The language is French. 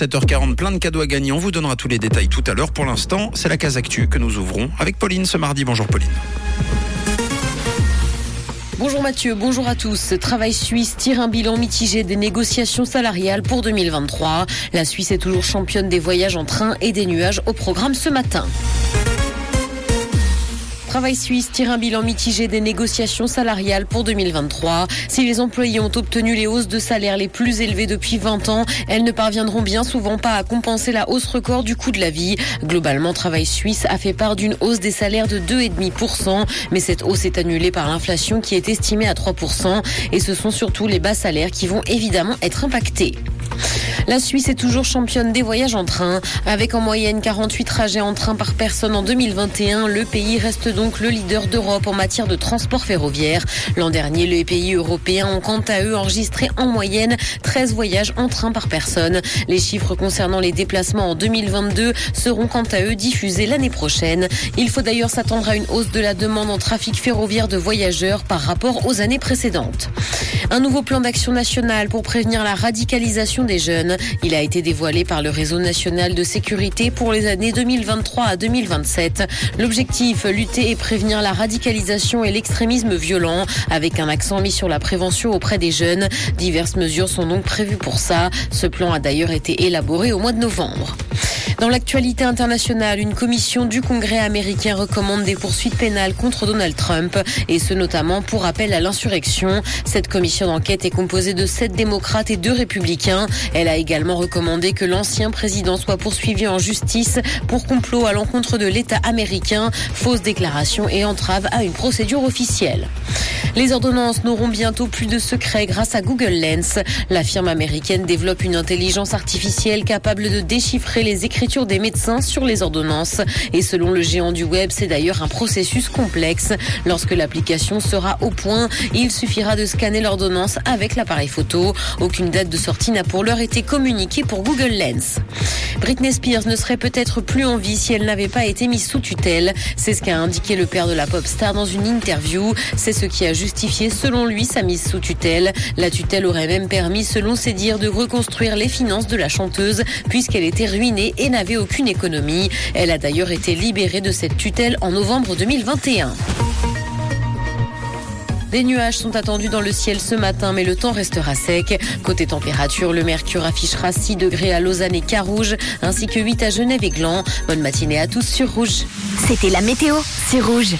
7h40, plein de cadeaux à gagner. On vous donnera tous les détails tout à l'heure. Pour l'instant, c'est la case actu que nous ouvrons avec Pauline ce mardi. Bonjour Pauline. Bonjour Mathieu, bonjour à tous. Travail suisse tire un bilan mitigé des négociations salariales pour 2023. La Suisse est toujours championne des voyages en train et des nuages au programme ce matin. Travail suisse tire un bilan mitigé des négociations salariales pour 2023. Si les employés ont obtenu les hausses de salaire les plus élevées depuis 20 ans, elles ne parviendront bien souvent pas à compenser la hausse record du coût de la vie. Globalement, Travail suisse a fait part d'une hausse des salaires de 2,5%, mais cette hausse est annulée par l'inflation qui est estimée à 3%, et ce sont surtout les bas salaires qui vont évidemment être impactés. La Suisse est toujours championne des voyages en train. Avec en moyenne 48 trajets en train par personne en 2021, le pays reste donc le leader d'Europe en matière de transport ferroviaire. L'an dernier, les pays européens ont quant à eux enregistré en moyenne 13 voyages en train par personne. Les chiffres concernant les déplacements en 2022 seront quant à eux diffusés l'année prochaine. Il faut d'ailleurs s'attendre à une hausse de la demande en trafic ferroviaire de voyageurs par rapport aux années précédentes. Un nouveau plan d'action national pour prévenir la radicalisation des jeunes. Il a été dévoilé par le réseau national de sécurité pour les années 2023 à 2027. L'objectif, lutter et prévenir la radicalisation et l'extrémisme violent, avec un accent mis sur la prévention auprès des jeunes. Diverses mesures sont donc prévues pour ça. Ce plan a d'ailleurs été élaboré au mois de novembre. Dans l'actualité internationale, une commission du Congrès américain recommande des poursuites pénales contre Donald Trump, et ce notamment pour appel à l'insurrection. Cette commission d'enquête est composée de sept démocrates et deux républicains. Elle a également recommandé que l'ancien président soit poursuivi en justice pour complot à l'encontre de l'État américain, fausse déclaration et entrave à une procédure officielle. Les ordonnances n'auront bientôt plus de secrets grâce à Google Lens. La firme américaine développe une intelligence artificielle capable de déchiffrer les écritures des médecins sur les ordonnances. Et selon le géant du web, c'est d'ailleurs un processus complexe. Lorsque l'application sera au point, il suffira de scanner l'ordonnance avec l'appareil photo. Aucune date de sortie n'a pour l'heure été communiquée pour Google Lens. Britney Spears ne serait peut-être plus en vie si elle n'avait pas été mise sous tutelle. C'est ce qu'a indiqué le père de la pop star dans une interview. C'est ce qui a justifié selon lui sa mise sous tutelle. La tutelle aurait même permis, selon ses dires, de reconstruire les finances de la chanteuse puisqu'elle était ruinée et n'avait aucune économie. Elle a d'ailleurs été libérée de cette tutelle en novembre 2021. Des nuages sont attendus dans le ciel ce matin, mais le temps restera sec. Côté température, le mercure affichera 6 degrés à Lausanne et Carouge, ainsi que 8 à Genève et Gland. Bonne matinée à tous sur Rouge. C'était la météo, c'est Rouge.